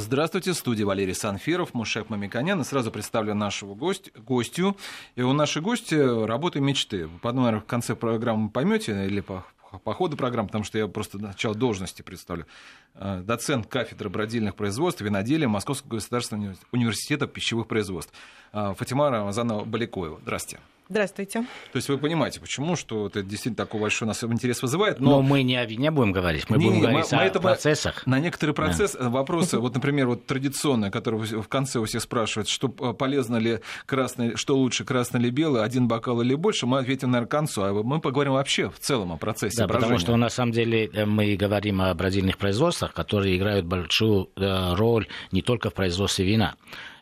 Здравствуйте, в студии Валерий Санфиров, Мушек Мамиканян. И сразу представлю нашего гость, гостю. И у нашей гости работы мечты. Потом, наверное, в конце программы поймете или по, по ходу программы, потому что я просто начало должности представлю. Э, доцент кафедры бродильных производств, виноделия Московского государственного университета пищевых производств. Э, Фатима Рамазанова Баликоева. Здравствуйте. Здравствуйте. То есть вы понимаете, почему, что это действительно такой большой у нас интерес вызывает. Но, но мы не о вине будем говорить, мы не, будем не, говорить мы, о это процессах. На некоторые процессы, да. вопросы, вот, например, вот традиционные, которые в конце у всех спрашивают, что полезно ли красный, что лучше, красный или белый, один бокал или больше, мы ответим, наверное, к концу, а мы поговорим вообще в целом о процессе Да, брожения. потому что на самом деле э, мы говорим о бродильных производствах, которые играют большую э, роль не только в производстве вина.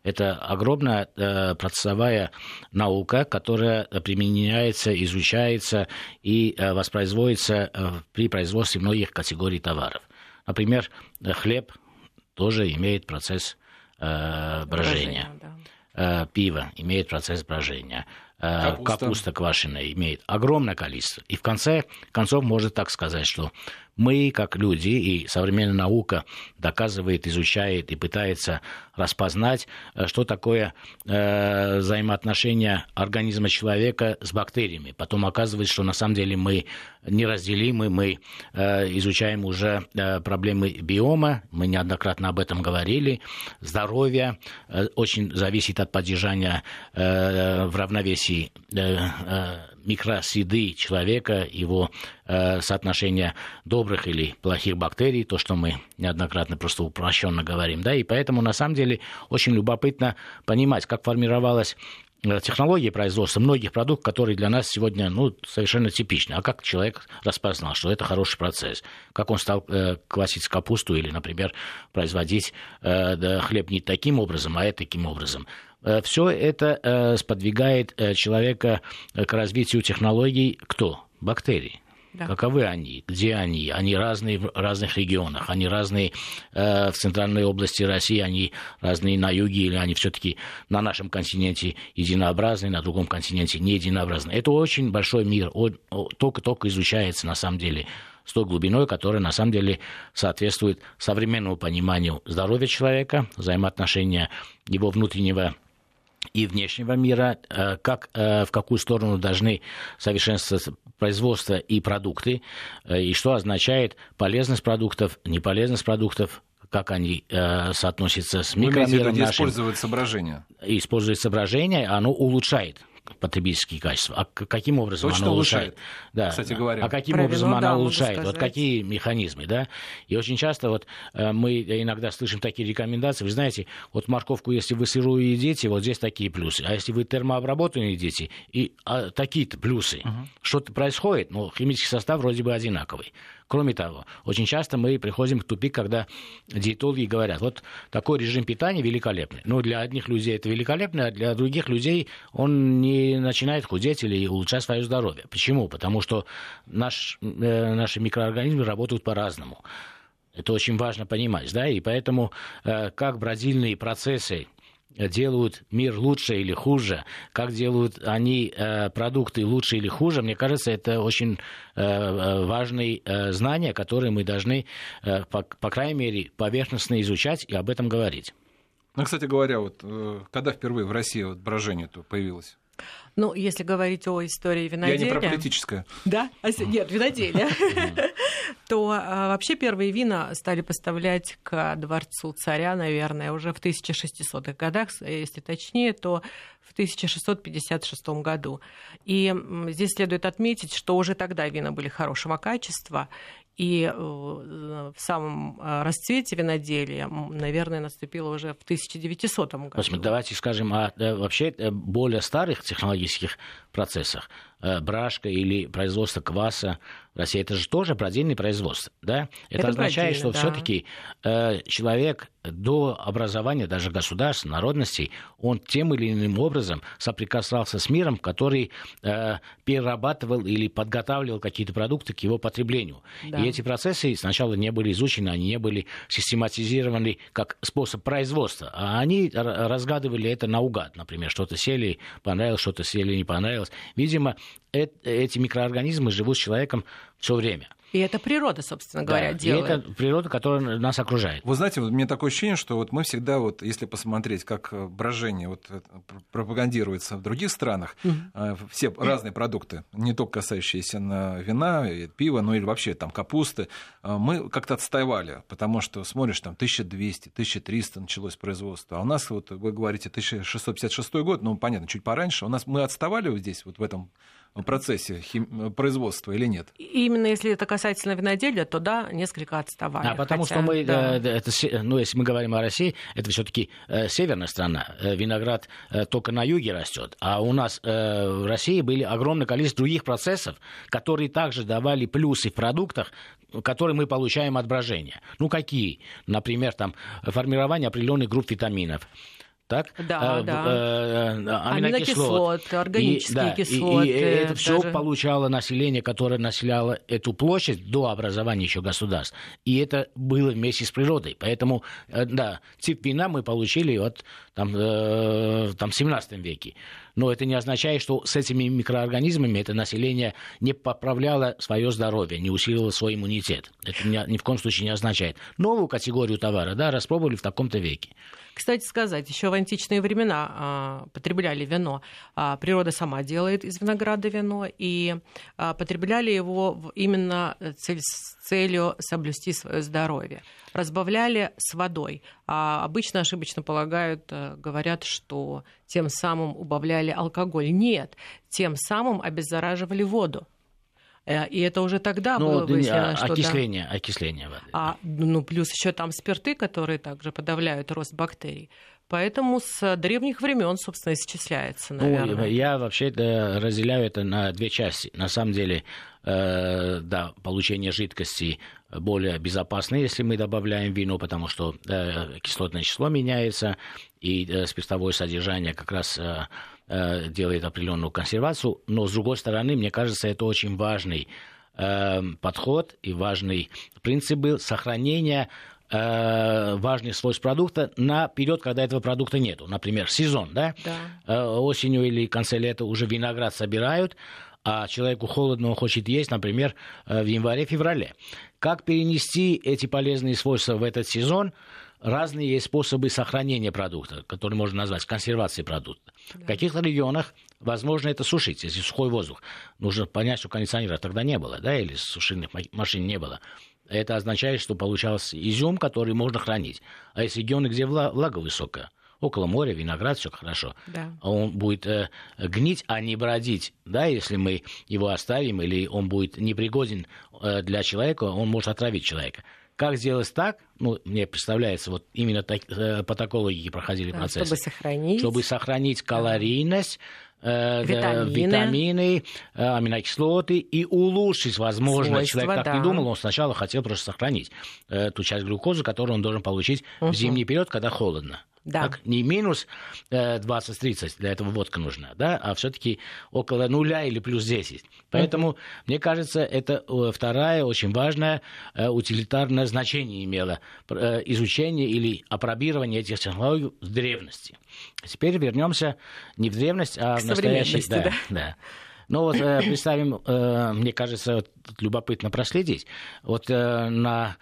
Это огромная э, процессовая наука, которая применяется, изучается и э, воспроизводится э, при производстве многих категорий товаров. Например, хлеб тоже имеет процесс брожения. брожения да. Пиво имеет процесс брожения. Капуста. капуста квашеная имеет огромное количество. И в конце концов можно так сказать, что мы, как люди, и современная наука доказывает, изучает и пытается распознать, э, что такое э, взаимоотношения организма человека с бактериями. Потом оказывается, что на самом деле мы неразделимы, мы э, изучаем уже э, проблемы биома, мы неоднократно об этом говорили. Здоровье э, очень зависит от поддержания э, в равновесии э, э, микросреды человека, его э, соотношение добрых или плохих бактерий, то, что мы неоднократно просто упрощенно говорим. Да? И поэтому, на самом деле, очень любопытно понимать, как формировалась э, технологии производства многих продуктов, которые для нас сегодня ну, совершенно типичны. А как человек распознал, что это хороший процесс? Как он стал э, квасить капусту или, например, производить э, да, хлеб не таким образом, а таким образом? Э, Все это э, сподвигает э, человека к развитию технологий кто? Бактерии. Да. Каковы они? Где они? Они разные в разных регионах. Они разные э, в центральной области России, они разные на юге, или они все-таки на нашем континенте единообразные, на другом континенте не единообразные. Это очень большой мир, только-только изучается на самом деле с той глубиной, которая на самом деле соответствует современному пониманию здоровья человека, взаимоотношения его внутреннего и внешнего мира, э, как, э, в какую сторону должны совершенствоваться производство и продукты, э, и что означает полезность продуктов, неполезность продуктов, как они э, соотносятся с микромиром нашим. Использовать соображение. Использовать соображение, оно улучшает потребительские качества. А каким образом Точно она улучшает? улучшает? Да. Кстати говоря. А каким Правильно, образом она улучшает? Вот какие механизмы, да? И очень часто вот э, мы иногда слышим такие рекомендации. Вы знаете, вот морковку, если вы сырую едите, вот здесь такие плюсы. А если вы термообработанную едите, и а, такие-то плюсы. Угу. Что-то происходит, но химический состав вроде бы одинаковый. Кроме того, очень часто мы приходим к тупик, когда диетологи говорят, вот такой режим питания великолепный. Но для одних людей это великолепно, а для других людей он не начинает худеть или улучшать свое здоровье. Почему? Потому что наш, э, наши микроорганизмы работают по-разному. Это очень важно понимать, да, и поэтому э, как бродильные процессы делают мир лучше или хуже, как делают они э, продукты лучше или хуже, мне кажется, это очень э, э важные знания, которые мы должны, по, крайней мере, поверхностно изучать и об этом говорить. Ну, кстати говоря, вот когда впервые в России вот брожение появилось? Ну, если говорить о истории виноделия... Я не про политическое. Да? А, нет, виноделия. То а, вообще первые вина стали поставлять к дворцу царя, наверное, уже в 1600-х годах, если точнее, то в 1656 году. И здесь следует отметить, что уже тогда вина были хорошего качества, и э, в самом э, расцвете виноделия, наверное, наступило уже в 1900 году. Давайте скажем о вообще э, более старых технологических процессах. Брашка или производство кваса в России, это же тоже бродильное производство. Да? Это, это означает, что да. все-таки э, человек до образования даже государств, народностей, он тем или иным образом соприкасался с миром, который э, перерабатывал или подготавливал какие-то продукты к его потреблению. Да. И эти процессы сначала не были изучены, они не были систематизированы как способ производства, а они разгадывали это наугад. Например, что-то сели, понравилось, что-то сели, не понравилось. Видимо, эти микроорганизмы живут с человеком все время. И это природа, собственно говоря, да, делает. И это природа, которая нас окружает. Вы знаете, вот у меня такое ощущение, что вот мы всегда, вот, если посмотреть, как брожение вот, пропагандируется в других странах, mm-hmm. все разные продукты, не только касающиеся на вина, пива, но или вообще там капусты, мы как-то отставали, потому что смотришь, там 1200, 1300 началось производство, а у нас, вот вы говорите, 1656 год, ну, понятно, чуть пораньше, у нас мы отставали вот здесь, вот в этом процессе хим... производства или нет? Именно если это касательно виноделия, то да, несколько отставали. А потому хотя, что мы, да. это, ну, если мы говорим о России, это все-таки э, северная страна. Э, виноград э, только на юге растет. А у нас в России были огромное количество других процессов, которые также давали плюсы в продуктах, которые мы получаем от брожения. Ну, какие? Например, там, формирование определенных групп витаминов, так? Да, э, да. Э, аминокислот, аминокислот органические и, да, кислоты. И, и это все получало население, которое населяло эту площадь до образования еще государств. И это было вместе с природой. Поэтому, э, да, тип вина мы получили вот там, э, там в 17 веке. Но это не означает, что с этими микроорганизмами это население не поправляло свое здоровье, не усиливало свой иммунитет. Это ни, ни в коем случае не означает. Новую категорию товара да, распробовали в таком-то веке. Кстати сказать, еще в античные времена а, потребляли вино. А, природа сама делает из винограда вино, и а, потребляли его именно цель, с целью соблюсти свое здоровье. Разбавляли с водой. А обычно ошибочно полагают, э, говорят, что тем самым убавляли алкоголь. Нет, тем самым обеззараживали воду. Э, и это уже тогда ну, было выяснено, а, что... Окисление, да. окисление воды. А, ну, плюс еще там спирты, которые также подавляют рост бактерий. Поэтому с древних времен, собственно, исчисляется, ну, наверное. Ну, я вообще разделяю это на две части. На самом деле, э, да, получение жидкости более безопасно, если мы добавляем вино, потому что э, кислотное число меняется, и э, спиртовое содержание как раз э, э, делает определенную консервацию. Но, с другой стороны, мне кажется, это очень важный подход и важный принцип был сохранения важных свойств продукта на период, когда этого продукта нету. Например, сезон, да? да. Э, осенью или в конце лета уже виноград собирают, а человеку холодно, он хочет есть, например, э, в январе-феврале. Как перенести эти полезные свойства в этот сезон? Разные есть способы сохранения продукта, которые можно назвать консервацией продукта. Да. В каких-то регионах возможно это сушить, если сухой воздух. Нужно понять, что кондиционера тогда не было, да, или сушильных машин не было. Это означает, что получался изюм, который можно хранить. А если регионы, где влага высокая, около моря, виноград, все хорошо. Да. Он будет э, гнить, а не бродить. Да, если мы его оставим, или он будет непригоден э, для человека, он может отравить человека. Как сделать так, ну, мне представляется, вот именно так, э, по такой логике проходили да, процессы. Чтобы сохранить. Чтобы сохранить калорийность, витамины, витамины э, аминокислоты и улучшить, возможно, Свойства, человек так да. не думал, он сначала хотел просто сохранить э, ту часть глюкозы, которую он должен получить угу. в зимний период, когда холодно. Да. Так, не минус э, 20-30, для этого водка нужна, да, а все-таки около нуля или плюс 10. Поэтому, mm-hmm. мне кажется, это э, вторая очень важная э, утилитарное значение имело э, изучение или опробирование этих технологий в древности. Теперь вернемся не в древность, а К в настоящий. Да, да. да. Ну вот э, представим, э, мне кажется, вот, любопытно проследить. Вот э, на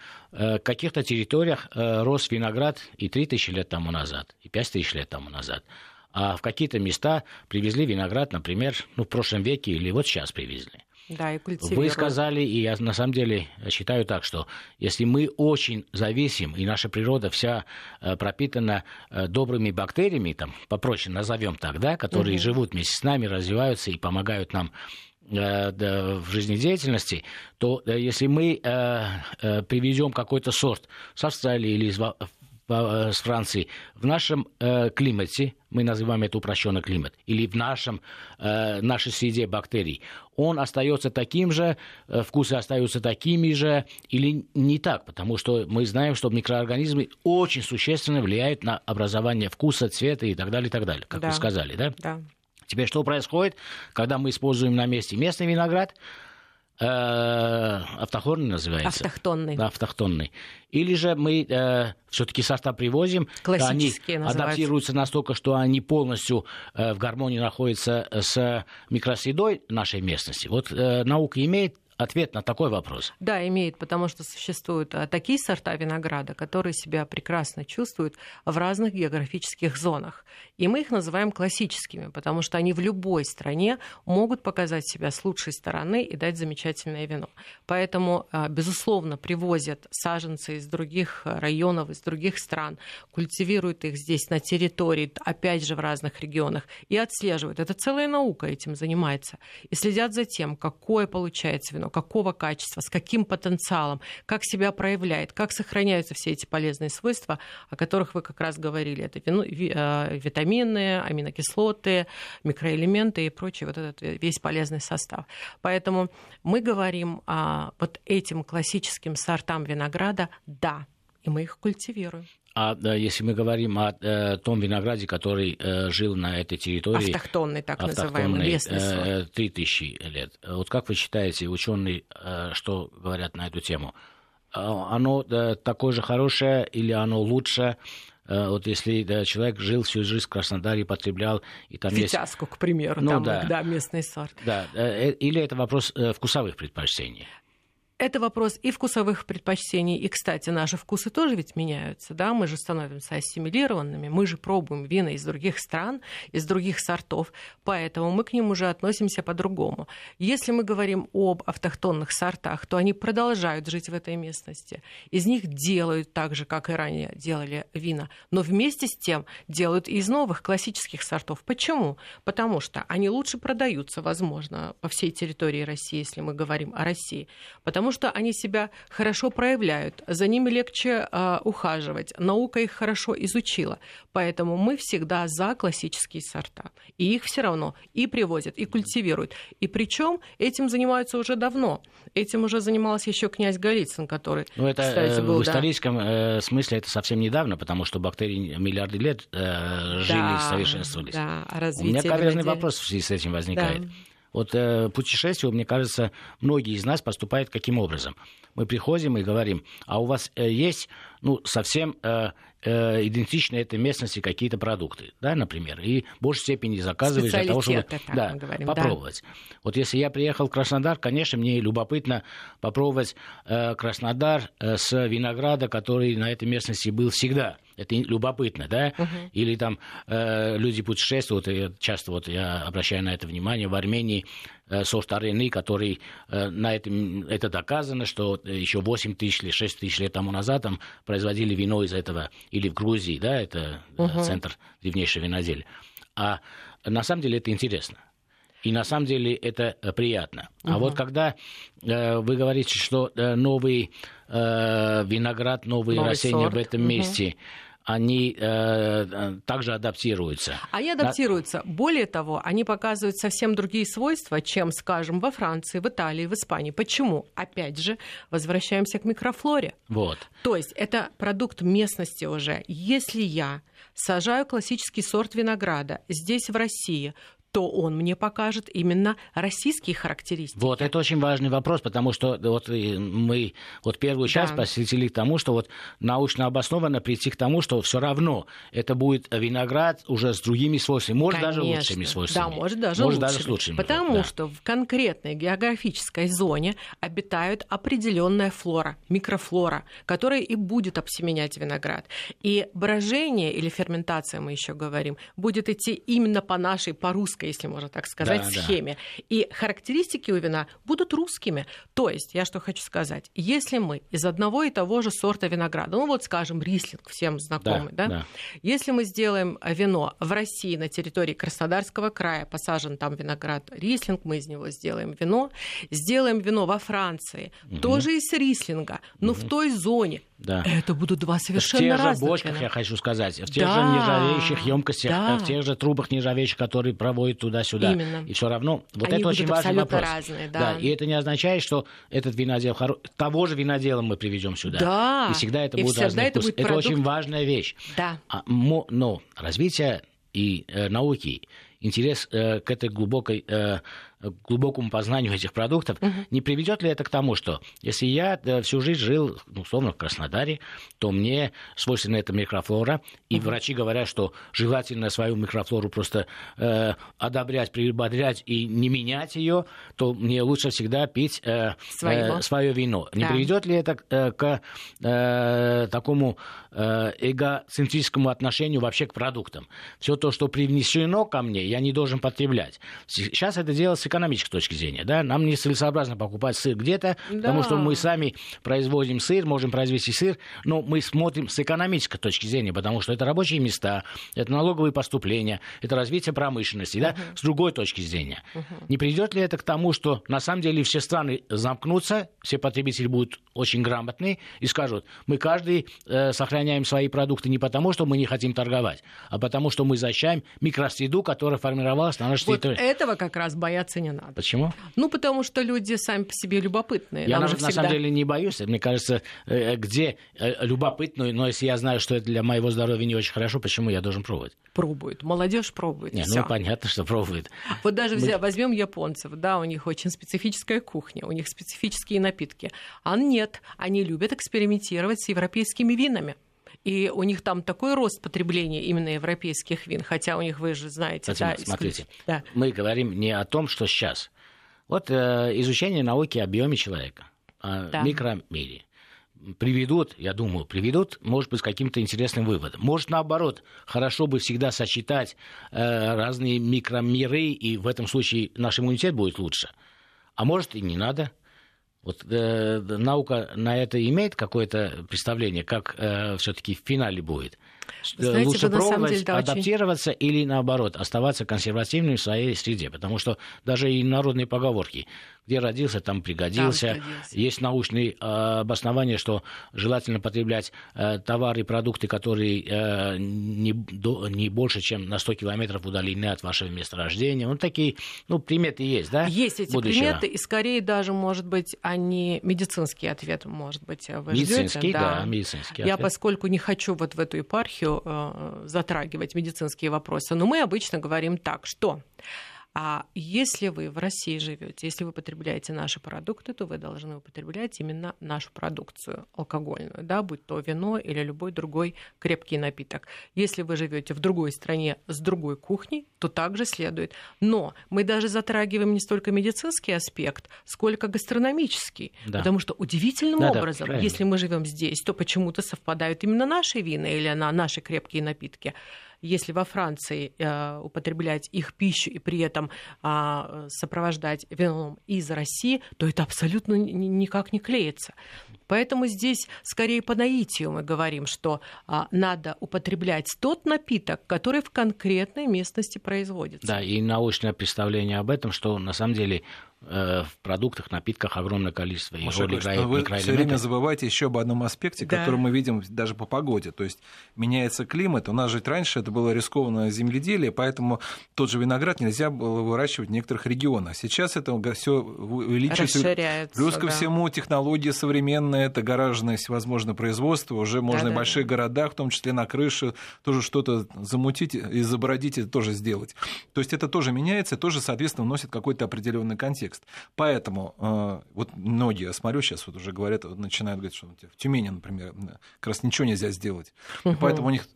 каких-то территориях рос виноград и 3000 лет тому назад, и 5000 лет тому назад. А в какие-то места привезли виноград, например, ну, в прошлом веке или вот сейчас привезли. Да, и Вы сказали, и я на самом деле считаю так, что если мы очень зависим, и наша природа вся э, пропитана э, добрыми бактериями, там, попроще назовем так, да, которые угу. живут вместе с нами, развиваются и помогают нам э, в жизнедеятельности, то если мы привезем какой-то сорт с Австралии или из с Францией в нашем э, климате, мы называем это упрощенный климат, или в нашем, э, нашей среде бактерий, он остается таким же, э, вкусы остаются такими же, или не так, потому что мы знаем, что микроорганизмы очень существенно влияют на образование вкуса, цвета и так далее, и так далее, как да. вы сказали, да? Да. Теперь что происходит, когда мы используем на месте местный виноград, Э, автохонный называется. Автохтонный. Да, автохтонный. Или же мы э, все-таки сорта привозим, они называются. адаптируются настолько, что они полностью э, в гармонии находятся с микросредой нашей местности. Вот э, наука имеет ответ на такой вопрос? Да, имеет, потому что существуют а, такие сорта винограда, которые себя прекрасно чувствуют в разных географических зонах. И мы их называем классическими, потому что они в любой стране могут показать себя с лучшей стороны и дать замечательное вино. Поэтому, а, безусловно, привозят саженцы из других районов, из других стран, культивируют их здесь на территории, опять же, в разных регионах, и отслеживают. Это целая наука этим занимается. И следят за тем, какое получается вино, какого качества, с каким потенциалом, как себя проявляет, как сохраняются все эти полезные свойства, о которых вы как раз говорили. Это э, витамины, аминокислоты, микроэлементы и прочий вот этот весь полезный состав. Поэтому мы говорим вот этим классическим сортам винограда «да», и мы их культивируем. А если мы говорим о э, том винограде, который э, жил на этой территории... Автохтонный, так называемый, местный сорт. 3000 лет. Вот как вы считаете, ученые э, что говорят на эту тему? Оно э, такое же хорошее или оно лучше? Э, вот если да, человек жил всю жизнь в Краснодаре, потреблял, и там Витязку, есть... к примеру, ну, там да. да, местный сорт. Да, э, или это вопрос вкусовых предпочтений? Это вопрос и вкусовых предпочтений, и, кстати, наши вкусы тоже ведь меняются, да, мы же становимся ассимилированными, мы же пробуем вина из других стран, из других сортов, поэтому мы к ним уже относимся по-другому. Если мы говорим об автохтонных сортах, то они продолжают жить в этой местности, из них делают так же, как и ранее делали вина, но вместе с тем делают из новых классических сортов. Почему? Потому что они лучше продаются, возможно, по всей территории России, если мы говорим о России, потому потому что они себя хорошо проявляют, за ними легче э, ухаживать, наука их хорошо изучила. Поэтому мы всегда за классические сорта. И их все равно и привозят, и культивируют. И причем этим занимаются уже давно. Этим уже занимался еще князь Голицын, который, ну, это, кстати, был... В историческом да. смысле это совсем недавно, потому что бактерии миллиарды лет э, жили да, совершенствовались. Да, У меня каверзный вопрос в связи с этим возникает. Да. Вот э, путешествие, мне кажется, многие из нас поступают каким образом. Мы приходим и говорим, а у вас э, есть ну, совсем э, э, идентичны этой местности какие-то продукты, да, например, и в большей степени заказываешь для того, чтобы да, говорим, попробовать. Да. Вот если я приехал в Краснодар, конечно, мне любопытно попробовать э, Краснодар э, с винограда, который на этой местности был всегда. Это любопытно, да? Угу. Или там э, люди путешествуют, и часто вот я обращаю на это внимание, в Армении э, сорт Арены, который э, на этом, это доказано, что еще 8 тысяч или 6 тысяч лет тому назад там производили вино из этого, или в Грузии, да, это угу. центр древнейшего виноделия. А на самом деле это интересно. И на самом деле это э, приятно. Угу. А вот когда э, вы говорите, что э, новый э, виноград, новые Новый растения сорт. в этом угу. месте они э, также адаптируются. Они адаптируются. На... Более того, они показывают совсем другие свойства, чем, скажем, во Франции, в Италии, в Испании. Почему? Опять же, возвращаемся к микрофлоре. Вот. То есть это продукт местности уже. Если я сажаю классический сорт винограда здесь, в России, то он мне покажет именно российские характеристики. Вот, это очень важный вопрос, потому что вот мы вот первую часть да. посвятили тому, что вот научно обоснованно прийти к тому, что все равно это будет виноград уже с другими свойствами, может Конечно. даже лучшими свойствами. Да, может даже может лучшими. Даже с лучшими. Потому да. что в конкретной географической зоне обитают определенная флора, микрофлора, которая и будет обсеменять виноград. И брожение или ферментация, мы еще говорим, будет идти именно по нашей, по русской русской, если можно так сказать, да, схеме. Да. И характеристики у вина будут русскими. То есть, я что хочу сказать, если мы из одного и того же сорта винограда, ну вот, скажем, рислинг, всем знакомый, да, да? да. если мы сделаем вино в России на территории Краснодарского края, посажен там виноград рислинг, мы из него сделаем вино, сделаем вино во Франции, угу. тоже из рислинга, но угу. в той зоне, да. Это будут два совершенно разных. В тех же бочках, я хочу сказать, в тех да. же нержавеющих емкостях, да. в тех же трубах нержавеющих, которые проводят туда-сюда. Именно. И все равно, вот Они это очень важный вопрос. Разные, да. да. И это не означает, что этот винодел того же винодела мы приведем сюда. Да. И всегда это и будет разный это вкус. Будет это очень важная вещь. Да. А, но развитие и э, науки интерес э, к этой глубокой э, глубокому познанию этих продуктов, угу. не приведет ли это к тому, что если я всю жизнь жил, ну, условно, в Краснодаре, то мне свойственна эта микрофлора, и угу. врачи говорят, что желательно свою микрофлору просто э, одобрять, прибодрять и не менять ее, то мне лучше всегда пить э, э, свое вино. Не да. приведет ли это э, к э, такому э, эгоцентрическому отношению вообще к продуктам? Все то, что привнесено ко мне, я не должен потреблять. Сейчас это делается с экономической точки зрения. Да? Нам нецелесообразно покупать сыр где-то, да. потому что мы сами производим сыр, можем произвести сыр, но мы смотрим с экономической точки зрения, потому что это рабочие места, это налоговые поступления, это развитие промышленности. Да? Uh-huh. С другой точки зрения. Uh-huh. Не приведет ли это к тому, что на самом деле все страны замкнутся, все потребители будут очень грамотные и скажут, мы каждый э, сохраняем свои продукты не потому, что мы не хотим торговать, а потому, что мы защищаем микросреду, которая формировалась на нашей вот территории. этого как раз бояться не надо. Почему? Ну, потому что люди сами по себе любопытные. Я на, всегда... на самом деле не боюсь. Мне кажется, э, где э, любопытно, но если я знаю, что это для моего здоровья не очень хорошо, почему я должен пробовать? Пробует. Молодежь пробует. Не, ну понятно, что пробует. Вот даже Мы... возьмем японцев, да, у них очень специфическая кухня, у них специфические напитки. А нет, они любят экспериментировать с европейскими винами. И у них там такой рост потребления именно европейских вин, хотя у них, вы же знаете... Татьяна, да, смотрите, да. мы говорим не о том, что сейчас. Вот э, изучение науки о объеме человека, о да. микромире приведут, я думаю, приведут, может быть, к каким-то интересным выводам. Может, наоборот, хорошо бы всегда сочетать э, разные микромиры, и в этом случае наш иммунитет будет лучше. А может, и не надо. Вот э, наука на это имеет какое-то представление, как э, все-таки в финале будет? Знаете, Лучше пробовать деле, да, адаптироваться очень... или наоборот оставаться консервативным в своей среде, потому что даже и народные поговорки где родился, там пригодился. Там пригодился. Есть научные э, обоснования, что желательно потреблять э, товары и продукты, которые э, не, до, не больше, чем на 100 километров удалены от вашего месторождения. Вот такие ну, приметы есть, да? Есть эти будущего? приметы, и скорее даже, может быть, они медицинский ответ, может быть, вы Медицинский, ждете. да, да медицинский Я, поскольку не хочу вот в эту епархию э, затрагивать медицинские вопросы, но мы обычно говорим так, что а если вы в России живете, если вы потребляете наши продукты, то вы должны употреблять именно нашу продукцию алкогольную, да, будь то вино или любой другой крепкий напиток. Если вы живете в другой стране с другой кухней, то также следует. Но мы даже затрагиваем не столько медицинский аспект, сколько гастрономический. Да. Потому что удивительным да, образом, да, если мы живем здесь, то почему-то совпадают именно наши вина или на наши крепкие напитки если во Франции э, употреблять их пищу и при этом э, сопровождать вином из России, то это абсолютно никак не клеится. Поэтому здесь скорее по наитию мы говорим, что а, надо употреблять тот напиток, который в конкретной местности производится. Да, и научное представление об этом, что на самом деле в продуктах, напитках огромное количество. Маша, роль играет вы все время забываете еще об одном аспекте, да. который мы видим даже по погоде. То есть меняется климат. У нас жить раньше это было рискованное земледелие, поэтому тот же виноград нельзя было выращивать в некоторых регионах. Сейчас это все увеличивается. Плюс ко да. всему технологии современные, это гаражное возможно производство, уже можно да, в больших да. городах, в том числе на крыше, тоже что-то замутить и забородить, это тоже сделать. То есть это тоже меняется, тоже, соответственно, вносит какой-то определенный контекст контекст. Поэтому э, вот многие, я смотрю, сейчас вот уже говорят, начинают говорить, что в Тюмени, например, как раз ничего нельзя сделать. Угу. И поэтому у них,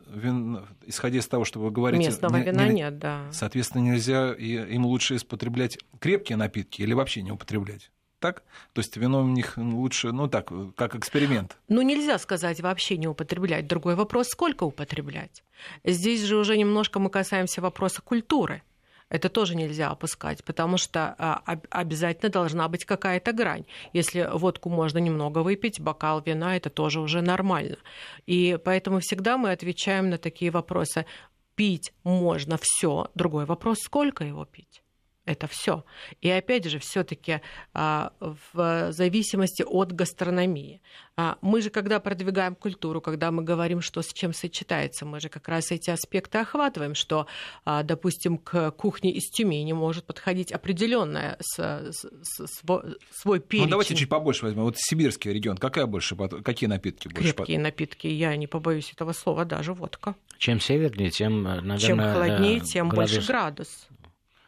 исходя из того, что вы говорите... Местного не, вина не, нет, да. Соответственно, нельзя, им лучше употреблять крепкие напитки или вообще не употреблять так? То есть вино у них лучше, ну так, как эксперимент. Ну, нельзя сказать вообще не употреблять. Другой вопрос, сколько употреблять. Здесь же уже немножко мы касаемся вопроса культуры это тоже нельзя опускать, потому что а, обязательно должна быть какая-то грань. Если водку можно немного выпить, бокал вина это тоже уже нормально. И поэтому всегда мы отвечаем на такие вопросы. Пить можно все. Другой вопрос, сколько его пить? Это все. И опять же, все-таки а, в зависимости от гастрономии. А, мы же, когда продвигаем культуру, когда мы говорим, что с чем сочетается, мы же как раз эти аспекты охватываем, что, а, допустим, к кухне из Тюмени может подходить определенная свой перечень. Ну, давайте чуть побольше возьмем. Вот сибирский регион, какая больше, какие напитки больше? Крепкие напитки, я не побоюсь этого слова, даже водка. Чем севернее, тем, наверное... Чем холоднее, тем градус... больше градус.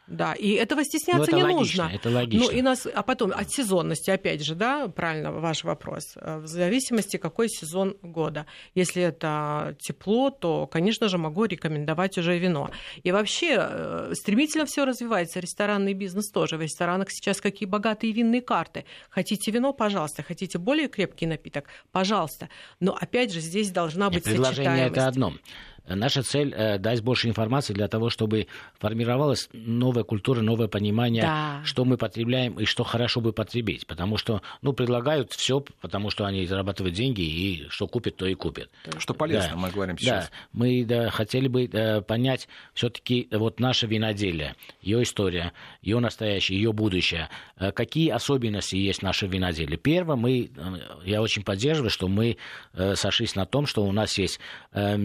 Да, и этого стесняться ну, это не логично, нужно. Это логично. Ну, и нас, а потом от сезонности, опять же, да, правильно ваш вопрос, э, в зависимости, какой сезон года. Если это тепло, то, конечно же, могу рекомендовать уже вино. И вообще э, стремительно все развивается, ресторанный бизнес тоже. В ресторанах сейчас какие богатые винные карты. Хотите вино, пожалуйста. Хотите более крепкий напиток, пожалуйста. Но, опять же, здесь должна быть Нет, предложение сочетаемость. это одно. Наша цель э, дать больше информации для того, чтобы формировалась новая культура, новое понимание, Да. что мы потребляем и что хорошо бы потребить. Потому что, ну, предлагают все, потому что они зарабатывают деньги, и что купят, то и купят. Что полезно, Да. мы говорим сейчас. Да, мы да, хотели бы э, понять все-таки вот наше виноделие, ее история, ее настоящее, ее будущее. Э, какие особенности есть в нашем виноделии? Первое, мы, э, я очень поддерживаю, что мы э, сошлись на том, что у нас есть э,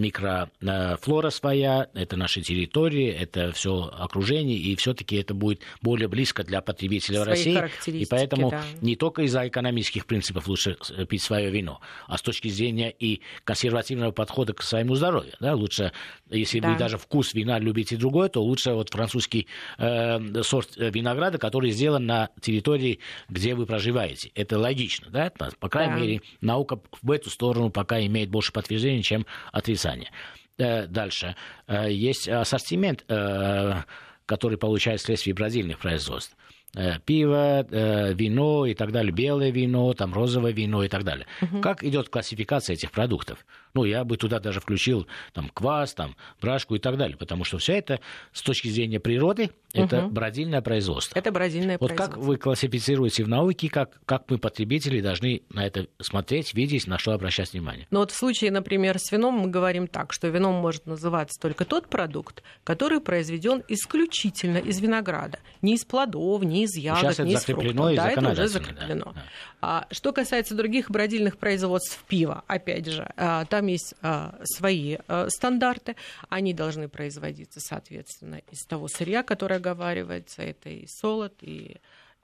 микрофлора своя, это наши территории, это все окружение, и все-таки это будет более близко для потребителя Свои России. И поэтому да. не только из-за экономических принципов лучше э, пить свое вино, а с точки зрения и консервативного подхода к своему здоровью. Да? Лучше, если Да. вы даже вкус вина любите другой, то лучше вот французский э, сорт э, винограда, который сделан на территории, где вы проживаете. Это логично, да? По крайней Да. мере, наука в эту сторону пока имеет больше подтверждений, чем отрицания. Э, Дальше. Э, Есть ассортимент, э, который получает вследствие бразильных производств. Пиво, вино и так далее, белое вино, там розовое вино и так далее. Как идет классификация этих продуктов? Ну, я бы туда даже включил там квас, там брашку и так далее, потому что все это с точки зрения природы это Мгм. бразильное производство. Это бразильное Вот как производство. вы классифицируете в науке, как, как мы, потребители, должны на это смотреть, видеть, на что обращать внимание? Но вот в случае, например, с вином мы говорим так, что вином может называться только тот продукт, который произведен исключительно из винограда. Не из плодов, не из ягод, Сейчас не из закреплено фруктов. и да, это уже законодательно, да, закреплено. да. А что касается других бродильных производств пива, опять же, а, там есть а, свои а, стандарты. Они должны производиться, соответственно, из того сырья, которое оговаривается. Это и солод, и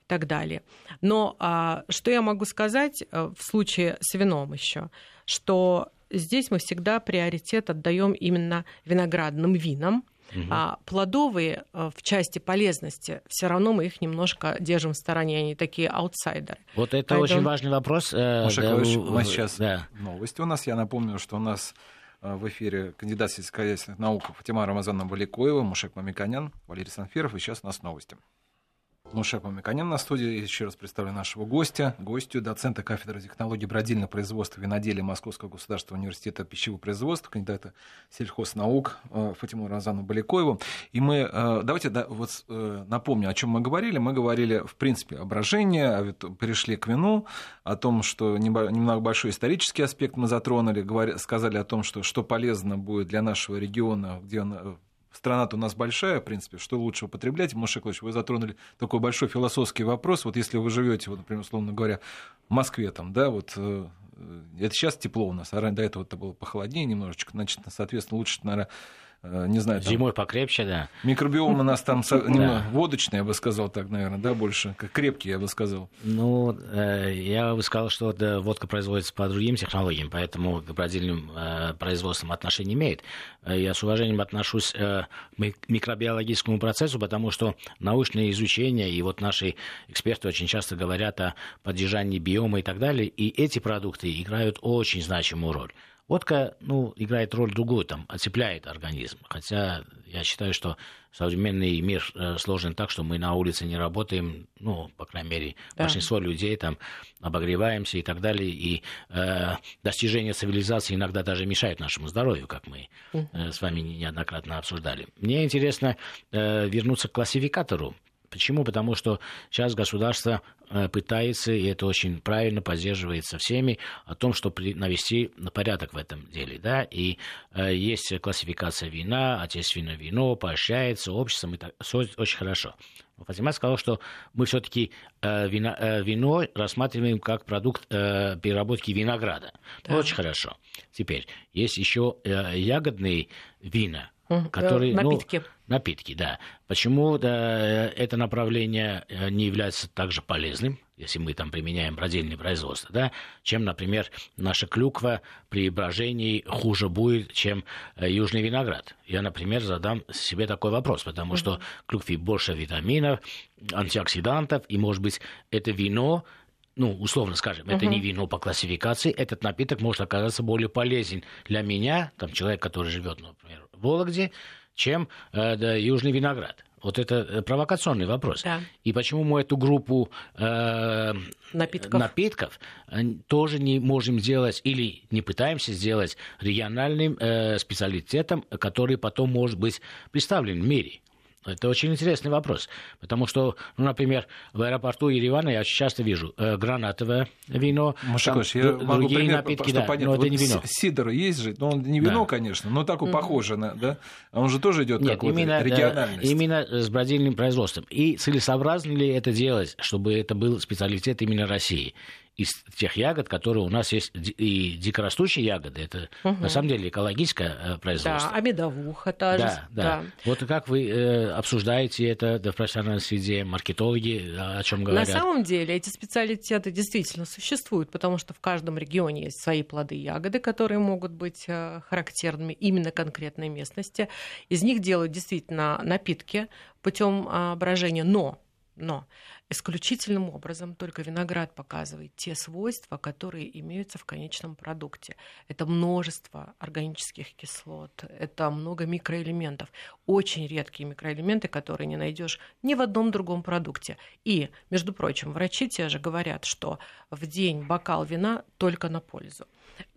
так далее. Но а, что я могу сказать а, в случае с вином еще, что здесь мы всегда приоритет отдаем именно виноградным винам, а плодовые а, в части полезности все равно мы их немножко держим в стороне, они такие аутсайдеры. Вот это Поэтому- очень важный вопрос. э, Маша да, Яковлевич, у- нас сейчас да. новости. У нас, я напомню, что у нас э, в эфире кандидат сельскохозяйственных наук Фатима Рамазановна Баликоева, Мушек Мамиканян, Валерий Санфиров. И сейчас у нас новости. Мушек Мамиканян на студии. Еще раз представлю нашего гостя. Гостю, доцента кафедры технологий бродильного производства виноделия Московского государственного университета пищевого производства, кандидата сельхознаук э, Фатиму Рамазановну Баликоеву. И мы, э, давайте да, вот э, напомню, о чем мы говорили. Мы говорили, в принципе, о брожении, а перешли к вину, о том, что немного большой исторический аспект мы затронули, сказали о том, что, что полезно будет для нашего региона, где он, страна-то у нас большая, в принципе, что лучше употреблять. Маша Яковлевич, вы затронули такой большой философский вопрос. Вот если вы живете, вот, например, условно говоря, в Москве, там, да, вот э, э, это сейчас тепло у нас, а до этого это было похолоднее немножечко, значит, соответственно, лучше, наверное, не знаю, там, Зимой покрепче, да. Микробиом у нас там немного водочный, я бы сказал так, наверное, да, больше, крепкий, я бы сказал. Ну, э, я бы сказал, что водка производится по другим технологиям, поэтому к бродильным э, производствам отношения имеет. Э, Я с уважением отношусь э, к ми- микробиологическому процессу, потому что научное изучение, и вот наши эксперты очень часто говорят о поддержании биома и так далее, и эти продукты играют очень значимую роль. Водка, ну, играет роль другую, там, оцепляет организм. Хотя я считаю, что современный мир э, сложен так, что мы на улице не работаем, ну, по крайней мере, Да. большинство людей там обогреваемся и так далее, и э, достижение цивилизации иногда даже мешает нашему здоровью, как мы э, с вами неоднократно обсуждали. Мне интересно э, вернуться к классификатору. Почему? Потому что сейчас государство э, пытается, и это очень правильно поддерживается всеми, о том, что навести порядок в этом деле. Да? И э, есть классификация вина, отечественное вино, поощряется обществом, и так, все очень хорошо. Фатима сказала, что мы все-таки вино рассматриваем как продукт э, переработки винограда. Да. Очень хорошо. Теперь, есть еще э, ягодные вина, который, напитки. Ну, напитки, да. Почему да, это направление э, не является также полезным, если мы там применяем бродильное производство, да, чем, например, наша клюква при брожении хуже будет, чем э, южный виноград. Я, например, задам себе такой вопрос, потому что в клюкве больше витаминов, антиоксидантов, и, может быть, это вино ну, условно скажем, это не вино по классификации, этот напиток может оказаться более полезен для меня, там, человек, который живет, например, в Вологде, чем э, да, южный виноград. Вот это э, провокационный вопрос. Да. И почему мы эту группу э, Напитков. напитков э, тоже не можем сделать или не пытаемся сделать региональным э, специалитетом, который потом может быть представлен в мире? Это очень интересный вопрос, потому что, ну, например, в аэропорту Еревана я часто вижу э, гранатовое вино, Машакович, там я д- могу другие пример, напитки, да, понять. но это Вот не вино. Сидор есть же, но он не вино, Да. конечно, но такой похоже на, да? А Он же тоже идет как именно, э, региональность. именно с бродильным производством. И целесообразно ли это делать, чтобы это был специалитет именно России? Из тех ягод, которые у нас есть, и дикорастущие ягоды, это на самом деле экологическое э, Да, производство. а медовуха та же. Да, да. Вот как вы э, обсуждаете это да, в профессиональной среде, маркетологи э, о чем На говорят? самом деле эти специалитеты действительно существуют, потому что в каждом регионе есть свои плоды и ягоды, которые могут быть э, характерными именно конкретной местности. Из них делают действительно напитки путем брожения, но, но исключительным образом только виноград показывает те свойства, которые имеются в конечном продукте. Это множество органических кислот, это много микроэлементов, очень редкие микроэлементы, которые не найдешь ни в одном другом продукте. И, между прочим, врачи те же говорят, что в день бокал вина только на пользу.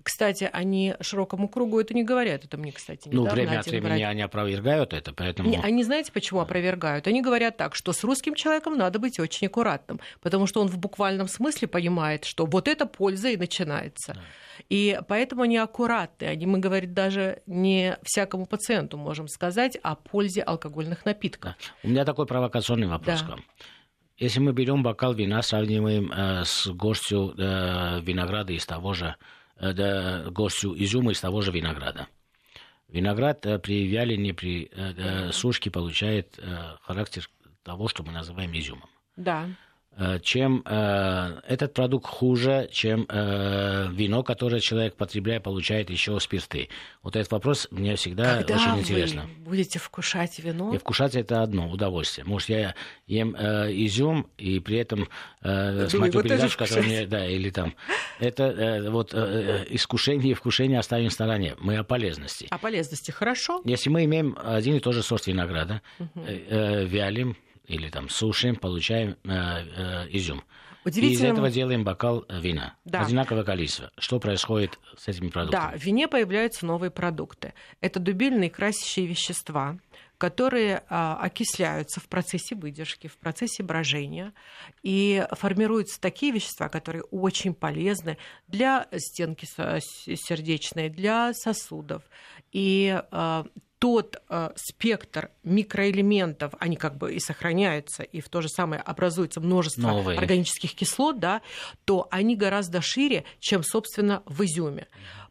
Кстати, они широкому кругу это не говорят. Это мне, кстати, Ну, недавно время от времени врач- они опровергают это, поэтому... не, они знаете, почему опровергают? Они говорят так, что с русским человеком надо быть очень аккуратным, потому что он в буквальном смысле понимает, что вот эта польза и начинается. И поэтому они аккуратны. Они, мы, говорит, даже не всякому пациенту можем сказать о пользе алкогольных напитков. Да. У меня такой провокационный вопрос Да. к вам. Если мы берем бокал вина, сравниваем э, с горстью э, винограда из того же, э, да, горстью изюма из того же винограда. Виноград э, при вялении, при э, э, сушке получает э, характер того, что мы называем изюмом. Да. Э, чем э, этот продукт хуже, чем э, вино, которое человек потребляет, получает еще спирты. Вот этот вопрос мне всегда Когда очень вы интересно. будете вкушать вино, И вкушать это одно удовольствие. Может, я ем э, изюм и при этом э, смотрю его тоже передачу, которая мне, да, или там. Это э, вот э, э, искушение и вкушение оставим в стороне. Мы о полезности. о полезности хорошо. Если мы имеем один и тот же сорт винограда, э, э, вялим или там сушим, получаем э, э, изюм. И из Удивительным- этого делаем бокал э, вина. Да. Одинаковое количество. Что происходит с этими Да, продуктами? в вине появляются новые продукты. Это дубильные красящие вещества, которые а, окисляются в процессе выдержки, в процессе брожения, и формируются такие вещества, которые очень полезны для стенки с- сердечной, для сосудов. И а, тот а, спектр микроэлементов, они как бы и сохраняются, и в то же самое образуется множество Новые. органических кислот, да, то они гораздо шире, чем, собственно, в изюме.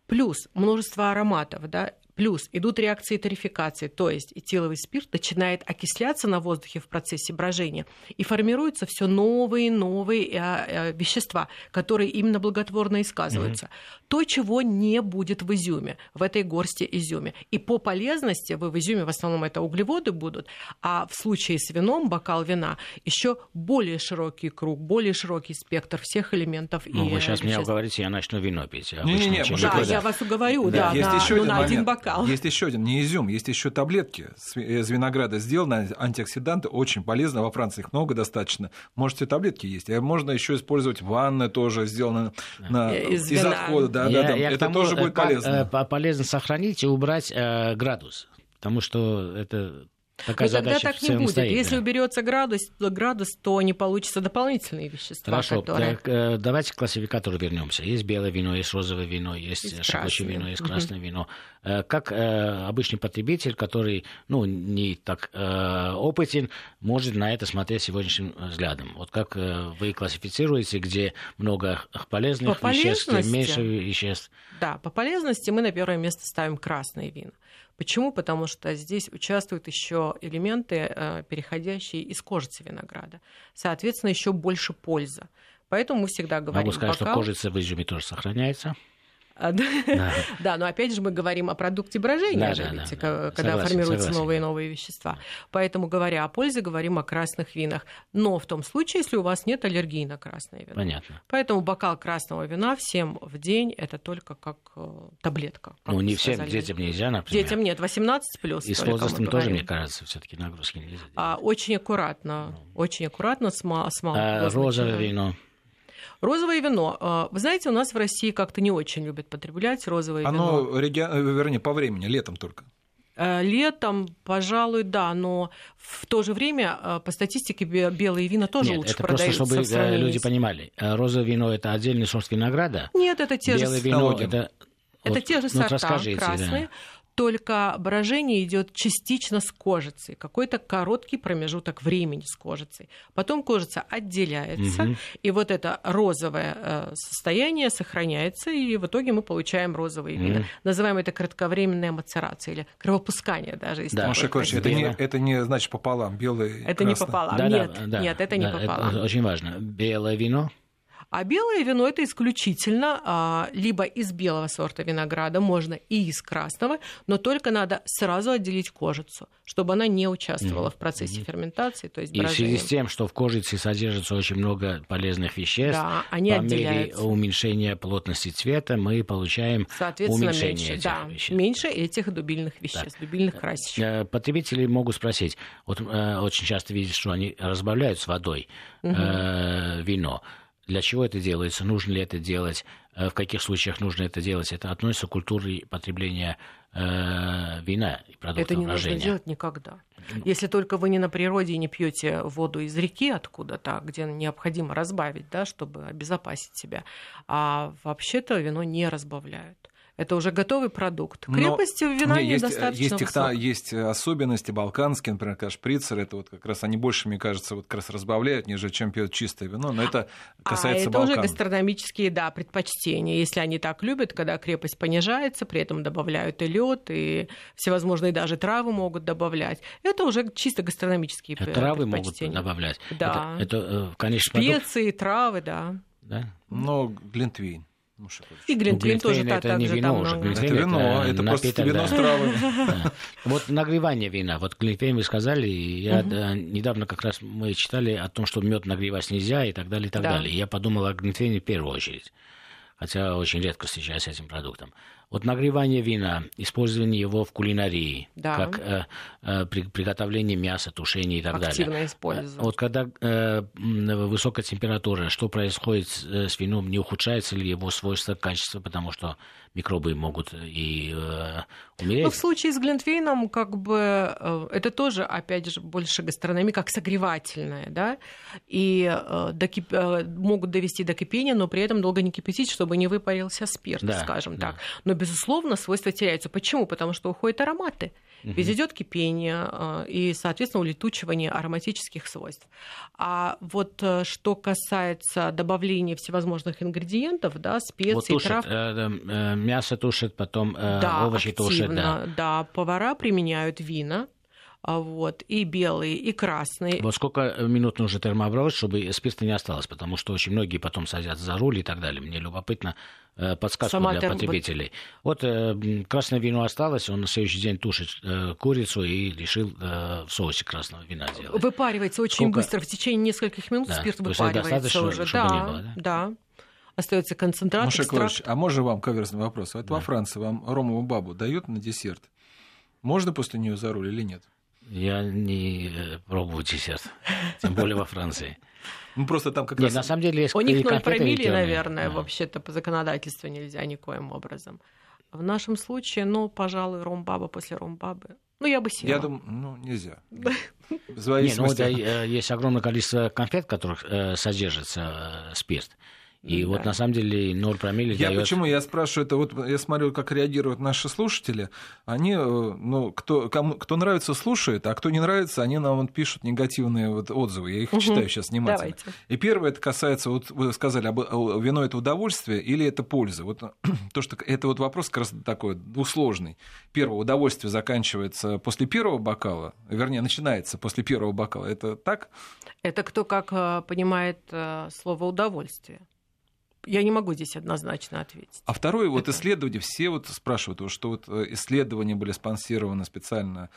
Плюс множество ароматов, да, Плюс идут реакции тарификации, то есть этиловый спирт начинает окисляться на воздухе в процессе брожения, и формируются все новые и новые э, э, вещества, которые именно благотворно и сказываются. То, чего не будет в изюме, в этой горсти изюме. И по полезности вы в изюме в основном это углеводы будут, а в случае с вином, бокал вина, еще более широкий круг, более широкий спектр всех элементов Ну, и вы сейчас меня веществ. уговорите, я начну вино пить. Не-не-не, мужик, очень Да, Никогда. я вас уговорю, да, есть на, еще ну, один на один момент. Бокал. Есть еще один, не изюм, есть еще таблетки с- из винограда сделаны, антиоксиданты, очень полезно, во Франции их много достаточно. Можете таблетки есть, а можно еще использовать ванны тоже, сделаны на, Из из вина. отхода, да, Я- да, да. я это тому, тоже э, будет полезно. э, по- полезно сохранить и убрать э, градус. Потому что это такая Но тогда задача так не будет. Если уберется градус, градус, то не получится дополнительные вещества, Хорошо, которые... так, э, давайте к классификатору вернемся. Есть белое вино, есть розовое вино, есть, Есть красное. вино, есть красное вино. Э, Как э, обычный потребитель, который ну, не так э, опытен, может на это смотреть сегодняшним взглядом? Вот как э, вы классифицируете, где много полезных По веществ, меньше веществ? Да, по полезности мы на первое место ставим красные вина. Почему? Потому что здесь участвуют еще элементы, э, переходящие из кожицы винограда. Соответственно, еще больше пользы. Поэтому мы всегда говорим... Могу сказать, бокал... что кожица в изюме тоже сохраняется. А, да. но опять же мы говорим о продукте брожения, когда формируются новые и новые вещества. Поэтому, говоря о пользе, говорим о красных винах. Но в том случае, если у вас нет аллергии на красное вино. Понятно. Поэтому бокал красного вина всем в день это только как э, таблетка. Ну, не всем детям нельзя, например. Детям нет, 18 плюс. И с возрастом тоже, мне кажется, все-таки нагрузки нельзя. А, очень аккуратно, ну. очень аккуратно с, с малым. А, розовое вино. Розовое вино. А, вы знаете, у нас в России как-то не очень любят потреблять розовое Оно, вино. Оно, вернее, по времени, летом только. Э, летом, пожалуй, да, но в то же время э, по статистике белые вина тоже Нет, лучше это продаются. Просто чтобы люди понимали, э, розовое вино это отдельный сорт винограда. Нет, это те Белое же вино это это вот, те же ну, сорта красные. Да только брожение идет частично с кожицей, какой-то короткий промежуток времени с кожицей. Потом кожица отделяется, угу. и вот это розовое э, состояние сохраняется, и в итоге мы получаем розовые угу. вина. Называем это кратковременная мацерация или кровопускание даже. Если да. Маша это не, это не значит пополам, белое Это красное. не пополам, да, нет, да, да, нет, это да, не пополам. Это очень важно. Белое вино а белое вино это исключительно а, либо из белого сорта винограда, можно и из красного, но только надо сразу отделить кожицу, чтобы она не участвовала mm-hmm. в процессе ферментации, то есть И в связи с тем, что в кожице содержится очень много полезных веществ, да, они по мере уменьшения плотности цвета мы получаем уменьшение меньше, этих да, веществ. меньше этих дубильных веществ, так. дубильных красящих. Э, потребители могут спросить, вот э, очень часто видят, что они разбавляют с водой э, вино. Для чего это делается? Нужно ли это делать? Э, в каких случаях нужно это делать? Это относится к культуре потребления э, вина и продуктов Это не брожения. нужно делать никогда. Если только вы не на природе и не пьете воду из реки откуда-то, где необходимо разбавить, да, чтобы обезопасить себя. А вообще-то вино не разбавляют. Это уже готовый продукт. Крепость Но вина не, недостаточно есть, высокая. есть особенности балканские, например, как шприцер, это вот как раз они больше, мне кажется, вот как раз разбавляют, нежели чем пьют чистое вино, но это касается а, это Балкан. уже гастрономические, да, предпочтения. Если они так любят, когда крепость понижается, при этом добавляют и лед, и всевозможные даже травы могут добавлять. Это уже чисто гастрономические а Травы могут добавлять? Да. Это, это конечно, Специи, продукт... травы, да. Да? Но глинтвейн. Ну, и глинтвейн ну, тоже это так, не вино уже. Глинтвейн это вино, это, это просто вино с травами. Вот нагревание вина. Вот глинтвейн вы сказали, я недавно как раз мы читали о том, что мед нагревать нельзя и так далее, и так далее. Я подумал о глинтвейне в первую очередь хотя очень редко встречаюсь с этим продуктом. Вот нагревание вина, использование его в кулинарии, да. как э, э, при, приготовление мяса, тушения и так Активно далее. использовать. Вот когда э, высокая температура, что происходит с вином, не ухудшается ли его свойства, качество, потому что микробы могут и э, умереть. Ну, в случае с Глинтвейном, как бы, э, это тоже, опять же, больше гастрономия, как согревательная, да, и э, докип... э, могут довести до кипения, но при этом долго не кипятить, чтобы не выпарился спирт, да, скажем да. так. Но безусловно, свойства теряются. Почему? Потому что уходят ароматы. Угу. Ведь идет кипение э, и, соответственно, улетучивание ароматических свойств. А вот э, что касается добавления всевозможных ингредиентов, да, специй, вот тушат, трав... Э, мясо тушит, потом да, овощи активно, тушат. Да. да, повара применяют вина, а, вот, и белые, и красные. Вот сколько минут нужно термообработать, чтобы спирта не осталось? Потому что очень многие потом садятся за руль и так далее. Мне любопытно э, подсказку Сама для терм... потребителей. Вот э, красное вино осталось, он на следующий день тушит э, курицу и решил э, в соусе красного вина делать. Выпаривается очень сколько... быстро, в течение нескольких минут да, спирт выпаривается уже. Чтобы да, не было, да? да. Остается концентрат, Маша экстракт. а можно вам каверзный вопрос? Вот да. во Франции вам ромовую бабу дают на десерт? Можно после нее за руль или нет? Я не э, пробую десерт, тем более во Франции. Ну, просто там как Нет, раз... на самом деле есть У них ноль промилле, наверное, да. вообще-то по законодательству нельзя никоим образом. В нашем случае, ну, пожалуй, ромбаба после ромбабы. Ну, я бы села. Я думаю, ну, нельзя. Не, ну, да, есть огромное количество конфет, в которых э, содержится э, спирт. И да. вот на самом деле 0 промилле Я дает... почему я спрашиваю, это вот я смотрю, как реагируют наши слушатели. Они, э, ну, кто, кому, кто нравится, слушает, а кто не нравится, они нам вот пишут негативные вот отзывы. Я их угу. читаю сейчас внимательно. Давайте. И первое, это касается, вот вы сказали, об, вино это удовольствие или это польза? Вот то, что это вот вопрос как раз такой двусложный. Первое, удовольствие заканчивается после первого бокала, вернее, начинается после первого бокала. Это так? Это кто как э, понимает э, слово удовольствие. Я не могу здесь однозначно ответить. А второе, вот исследования, все вот спрашивают, что вот э, исследования были спонсированы специально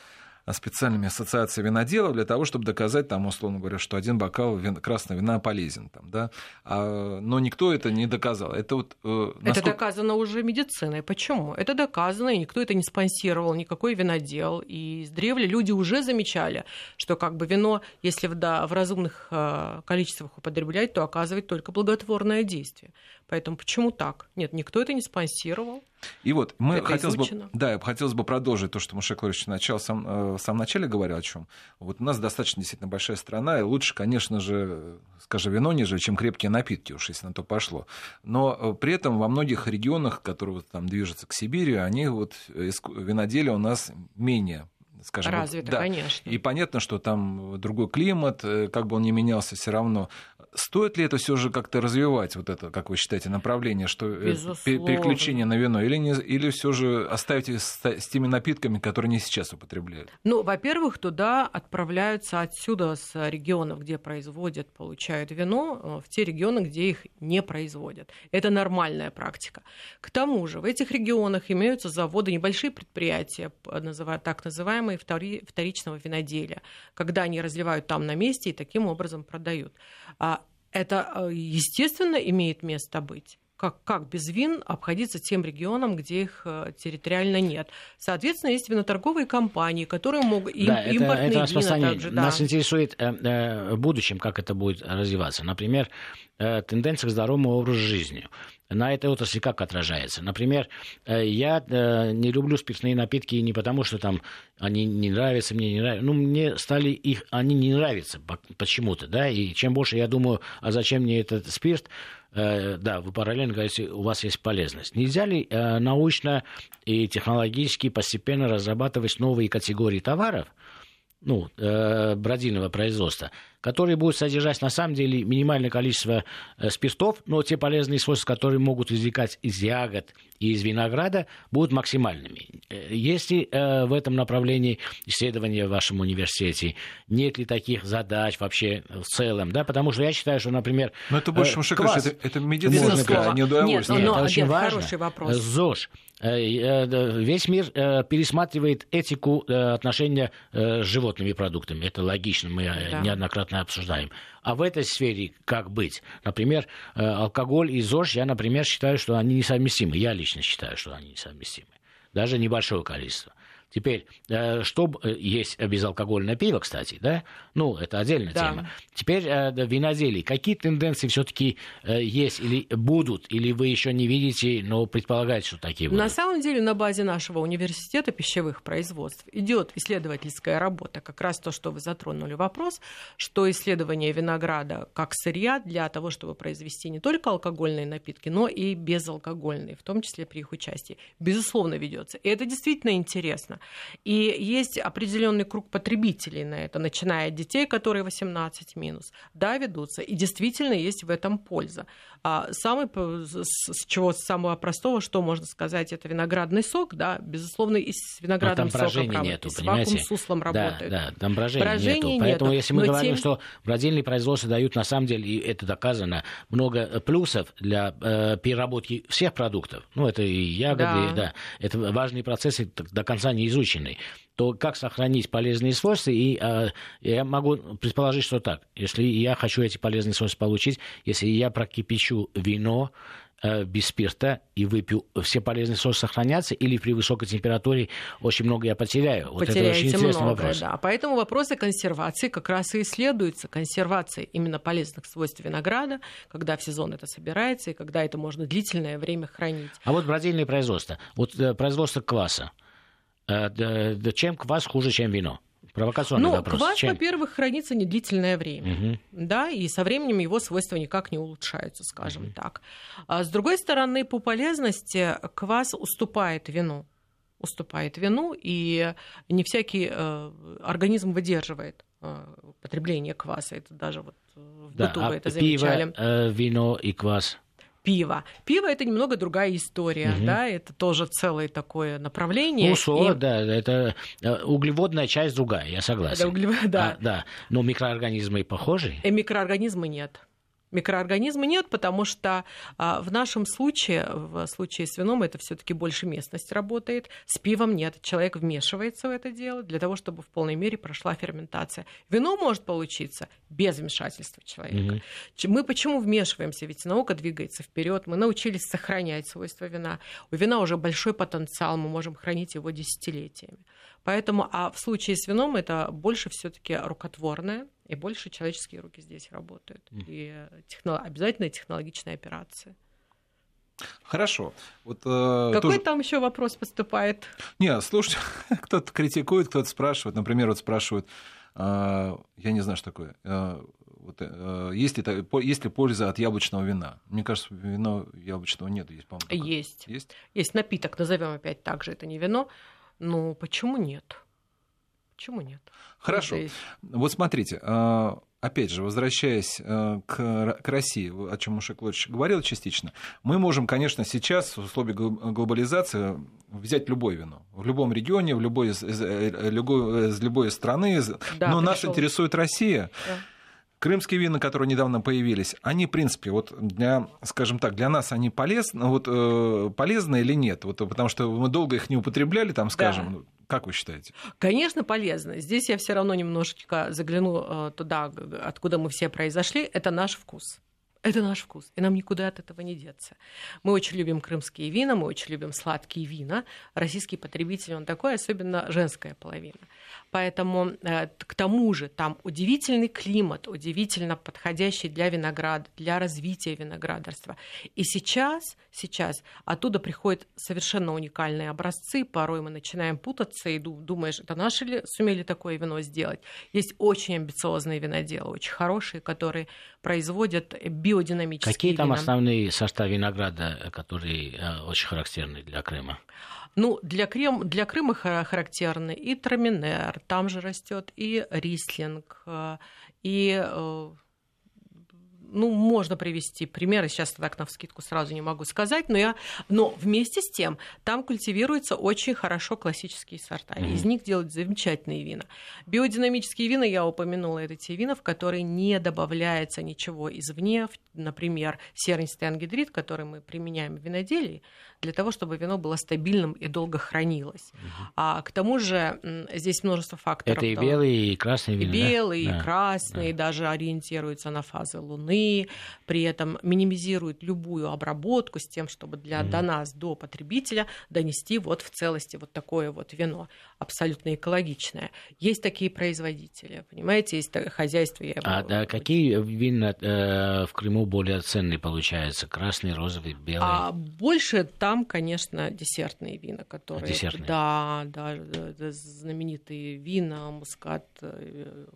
специальными ассоциациями виноделов для того, чтобы доказать, там, условно говоря, что один бокал вин, красного вина полезен. Там, да? а, но никто это не доказал. Это, вот, э, насколько... это доказано уже медициной. Почему? Это доказано, и никто это не спонсировал, никакой винодел. И с древля люди уже замечали, что как бы вино, если в, да, в разумных э, количествах употреблять, то оказывает только благотворное действие. Поэтому почему так? Нет, никто это не спонсировал. И вот мы это хотелось бы, да, хотелось бы продолжить то, что Мушек Лорович начал сам, э, в самом начале говорил о чем. Вот у нас достаточно действительно большая страна, и лучше, конечно же, скажем, вино ниже, чем крепкие напитки, уж если на то пошло. Но э, при этом во многих регионах, которые вот там движутся к Сибири, они вот виноделие у нас менее скажем. Развито, да. конечно. И понятно, что там другой климат, э, как бы он ни менялся, все равно. Стоит ли это все же как-то развивать, вот это, как вы считаете, направление, что э, Безусловно. переключение на вино, или, не, или все же оставите с, с теми напитками, которые не сейчас употребляют? Ну, во-первых, туда отправляются отсюда, с регионов, где производят, получают вино, э, в те регионы, где их не производят. Это нормальная практика. К тому же в этих регионах имеются заводы, небольшие предприятия, так называемые вторичного виноделия, когда они разливают там на месте и таким образом продают. А это, э, естественно, имеет место быть как, как без вин обходиться тем регионам, где их э, территориально нет. Соответственно, есть виноторговые компании, которые могут... Им, да, импортные это, это вина также, да. Нас интересует э, э, в будущем, как это будет развиваться. Например, э, тенденция к здоровому образу жизни на этой отрасли как отражается. Например, э, я э, не люблю спиртные напитки не потому, что там они не нравятся, мне не нравятся. Ну, мне стали их, они не нравятся почему-то, да, и чем больше я думаю, а зачем мне этот спирт, э, да, вы параллельно говорите, у вас есть полезность. Нельзя ли научно и технологически постепенно разрабатывать новые категории товаров, ну, бродильного производства, которые будут содержать на самом деле минимальное количество э, спиртов, но те полезные свойства, которые могут извлекать из ягод и из винограда, будут максимальными. Э, есть ли э, в этом направлении исследования в вашем университете? Нет ли таких задач вообще в целом? Да? Потому что я считаю, что, например... Но это больше, э, класс... это, это медицинское, а не удовольствие. Нет, но, это очень важно. Хороший вопрос. ЗОЖ. Весь мир пересматривает этику отношения с животными продуктами. Это логично, мы да. неоднократно обсуждаем. А в этой сфере как быть? Например, э, алкоголь и ЗОЖ, я, например, считаю, что они несовместимы. Я лично считаю, что они несовместимы. Даже небольшое количество. Теперь, э, что э, есть безалкогольное пиво, кстати, да? Ну, это отдельная да. тема. Теперь э, виноделие. Какие тенденции все-таки есть или будут, или вы еще не видите, но предполагаете, что такие будут? На самом деле, на базе нашего университета пищевых производств идет исследовательская работа. Как раз то, что вы затронули вопрос, что исследование винограда как сырья для того, чтобы произвести не только алкогольные напитки, но и безалкогольные, в том числе при их участии, безусловно, ведется. И это действительно интересно. И есть определенный круг потребителей на это, начиная от детей, которые 18 минус, да, ведутся. И действительно есть в этом польза. А самый, с чего с самого простого, что можно сказать, это виноградный сок, да, безусловно, и с виноградным соком нету, с вакуум суслом работает. Да, да, там брожения, брожения нету. Поэтому нету. если мы говорим, тем... что бродильные производства дают на самом деле, и это доказано, много плюсов для э, переработки всех продуктов, ну это и ягоды, да, да это важные процессы до конца не изученный, то как сохранить полезные свойства? И э, я могу предположить, что так. Если я хочу эти полезные свойства получить, если я прокипячу вино, э, без спирта и выпью, все полезные свойства сохранятся, или при высокой температуре очень много я потеряю? Вот Потеряете это очень интересный много, вопрос. Да. Поэтому вопросы консервации как раз и исследуются. Консервация именно полезных свойств винограда, когда в сезон это собирается, и когда это можно длительное время хранить. А вот бродильное производство. Вот э, производство кваса. Э, чем квас хуже, чем вино? Провокационный ну, вопрос. квас, Чем? во-первых, хранится не длительное время, Мгм. да, и со временем его свойства никак не улучшаются, скажем так. А с другой стороны, по полезности квас уступает вину, уступает вину, и не всякий э, организм выдерживает э, потребление кваса. Это даже вот э, в Да, быту а вы это пиво, замечали. э, вино и квас. Пиво. Пиво это немного другая история, Мгм. да, это тоже целое такое направление. Ну, и- солод, да, это э, углеводная часть другая, я согласен. Да, углев- да. А, да. Но микроорганизмы похожи. Э, Микроорганизмы нет. Микроорганизмы нет, потому что а, в нашем случае, в случае с вином, это все-таки больше местность работает. С пивом нет. Человек вмешивается в это дело для того, чтобы в полной мере прошла ферментация. Вино может получиться без вмешательства человека. Ч- Мы почему вмешиваемся? Ведь наука двигается вперед. Мы научились сохранять свойства вина. У вина уже большой потенциал, мы можем хранить его десятилетиями. Поэтому, а в случае с вином это больше все-таки рукотворное, и больше человеческие руки здесь работают. И техно- обязательно технологичная операция. Хорошо. Вот, э, Какой тоже- там еще вопрос поступает? Не, слушайте, кто-то критикует, кто-то спрашивает. Например, вот спрашивают, а, я не знаю, что такое. а, вот, э, есть, ли, есть ли польза от яблочного вина? Мне кажется, вино яблочного нет. Есть, по-моему, только- Есть. Есть? Есть напиток, назовем опять так же, это не вино. Ну, почему нет? Почему нет? Хорошо. Здесь. Вот смотрите, а, опять же, возвращаясь а, к России, о чем Мушек Владимирович говорил частично, мы можем, конечно, сейчас в условиях гл- глобализации взять любое вино. В любом регионе, в любой, из- из- э, любой- из любой страны. Да, Но нас пришёл. интересует Россия. Да. Крымские вина, которые недавно появились, они, в принципе, вот для, скажем так, для нас они полезны, вот, э, полезны или нет? Вот, потому что мы долго их не употребляли, там, скажем, ну, как вы считаете? Конечно, полезно. Здесь я все равно немножечко загляну э, туда, откуда мы все произошли. Это наш вкус. Это наш вкус, и нам никуда от этого не деться. Мы очень любим крымские вина, мы очень любим сладкие вина. Российский потребитель, он такой, особенно женская половина. Поэтому э, к тому же там удивительный климат, удивительно подходящий для винограда, для развития виноградарства. И сейчас, сейчас оттуда приходят совершенно уникальные образцы. Порой мы начинаем путаться и ду- думаешь, это наши ли сумели такое вино сделать. Есть очень амбициозные виноделы, очень хорошие, которые производят биодинамические Какие там вина. основные составы винограда, э, которые э, очень характерны для Крыма? Ну, для, Крем, для Крыма хара- характерны и траминер, там же растет и рислинг, э, и ну, можно привести примеры, сейчас так на вскидку сразу не могу сказать, но, я, но вместе с тем там культивируются очень хорошо классические сорта, и из них делают замечательные вина. Биодинамические вина, я упомянула, это те вина, в которые не добавляется ничего извне, например, сернистый ангидрид, который мы применяем в виноделии, для того, чтобы вино было стабильным и долго хранилось. А к тому же здесь множество факторов. Это и того. белые, и красные И вина, да? белые, Да. и красные, даже ориентируются на фазы Луны, при этом минимизируют любую обработку с тем, чтобы для, до нас, до потребителя, донести вот в целости вот такое вот вино, абсолютно экологичное. Есть такие производители, понимаете, есть хозяйство. Я А да, какие вина э, в Крыму более ценные получаются? Красный, розовый, белый? А больше там, конечно, десертные вина, которые... десертные? Да, да, знаменитые вина, мускат, э,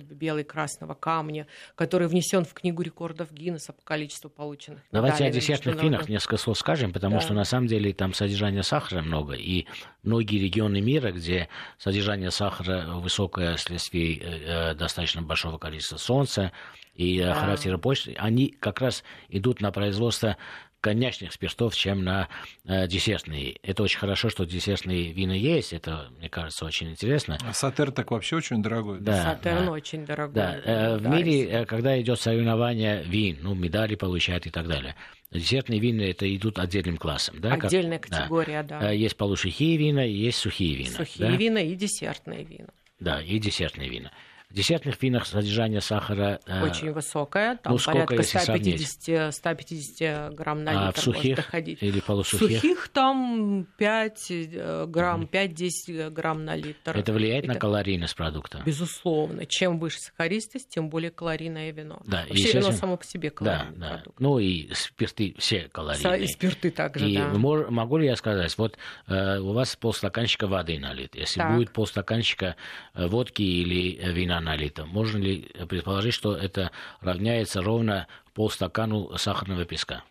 белый красного камня, который внесен в книгу рекордов Гиннесса по количеству полученных Давайте о медалей на десертных винах несколько слов скажем, потому Да. что на самом деле там содержание сахара много, и многие регионы мира, где содержание сахара высокое вследствие э, э, достаточно большого количества солнца и э, Да. характера почты, они как раз идут на производство коньячных спиртов, чем на э, десертные. Это очень хорошо, что десертные вина есть, это, мне кажется, очень интересно. А Сатер так вообще очень дорогой. Да, Сатерн да. очень дорогой. Да, э, в да, мире, э, когда идет соревнование вин, ну, медали получают и так далее, десертные вина это идут отдельным классом. Да, как- Отдельная да. категория, да. Э, Есть полусухие вина и есть сухие вина. Сухие да? вина и десертные вина. Да, и десертные вина. В десертных винах содержание сахара... Э, Очень высокое, там ну, сколько, порядка 150, 150 грамм на литр а в сухих доходить. или полусухих? Сухих там 5 э, грамм, 5-10 грамм на литр. Это влияет Это... на калорийность продукта? Безусловно. Чем выше сахаристость, тем более калорийное вино. Да, Вообще вино само по себе калорийный да, продукт. Да. Ну и спирты все калорийные. И спирты также, и да. могу ли я сказать, вот э, у вас полстаканчика воды налит. Если так. будет полстаканчика э, водки или вина налито, можно ли предположить, что это равняется ровно полстакану сахарного песка?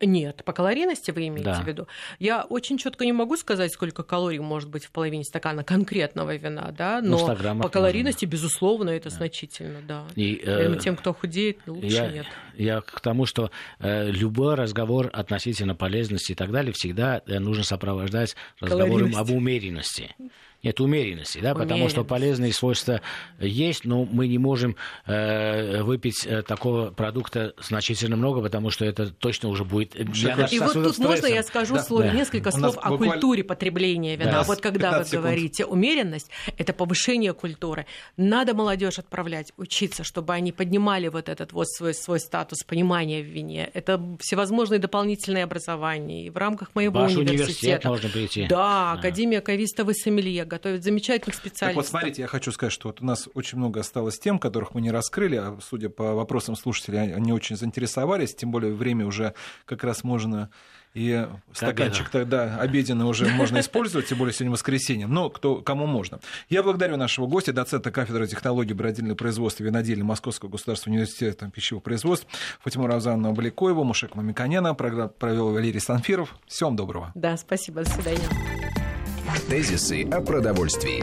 Нет, по калорийности вы имеете да. в виду? Я очень четко не могу сказать, сколько калорий может быть в половине стакана конкретного вина, да, ну, но ну, по калорийности, можно. безусловно, это да. значительно, да. И, э, тем, кто худеет, лучше я, нет. Я к тому, что э, любой разговор относительно полезности и так далее всегда э, нужно сопровождать разговором об умеренности нет умеренности, да, потому что полезные свойства есть, но мы не можем э, выпить э, такого продукта значительно много, потому что это точно уже будет для И вот тут стрессом. можно я скажу да, слово, да. несколько слов о буквально... культуре потребления вина. Да. Вот когда вы секунд. говорите умеренность, это повышение культуры. Надо молодежь отправлять учиться, чтобы они поднимали вот этот вот свой, свой статус понимания в вине. Это всевозможные дополнительные образования. И в рамках моего Ваш университета. университет можно прийти. Да, да. Академия Кависта Сомелье готовит замечательных специалистов. Так вот, смотрите, я хочу сказать, что вот у нас очень много осталось тем, которых мы не раскрыли, а судя по вопросам слушателей, они очень заинтересовались, тем более время уже как раз можно и стаканчик тогда обеденный уже можно использовать, тем более сегодня воскресенье, но кто, кому можно. Я благодарю нашего гостя, доцента кафедры технологии бродильного производства и виноделия Московского государственного университета пищевого производства Фатиму Равзану Баликоеву, Мушек Мамиканяна, провел Валерий Санфиров. Всем доброго. Да, спасибо, до свидания. Тезисы о продовольствии.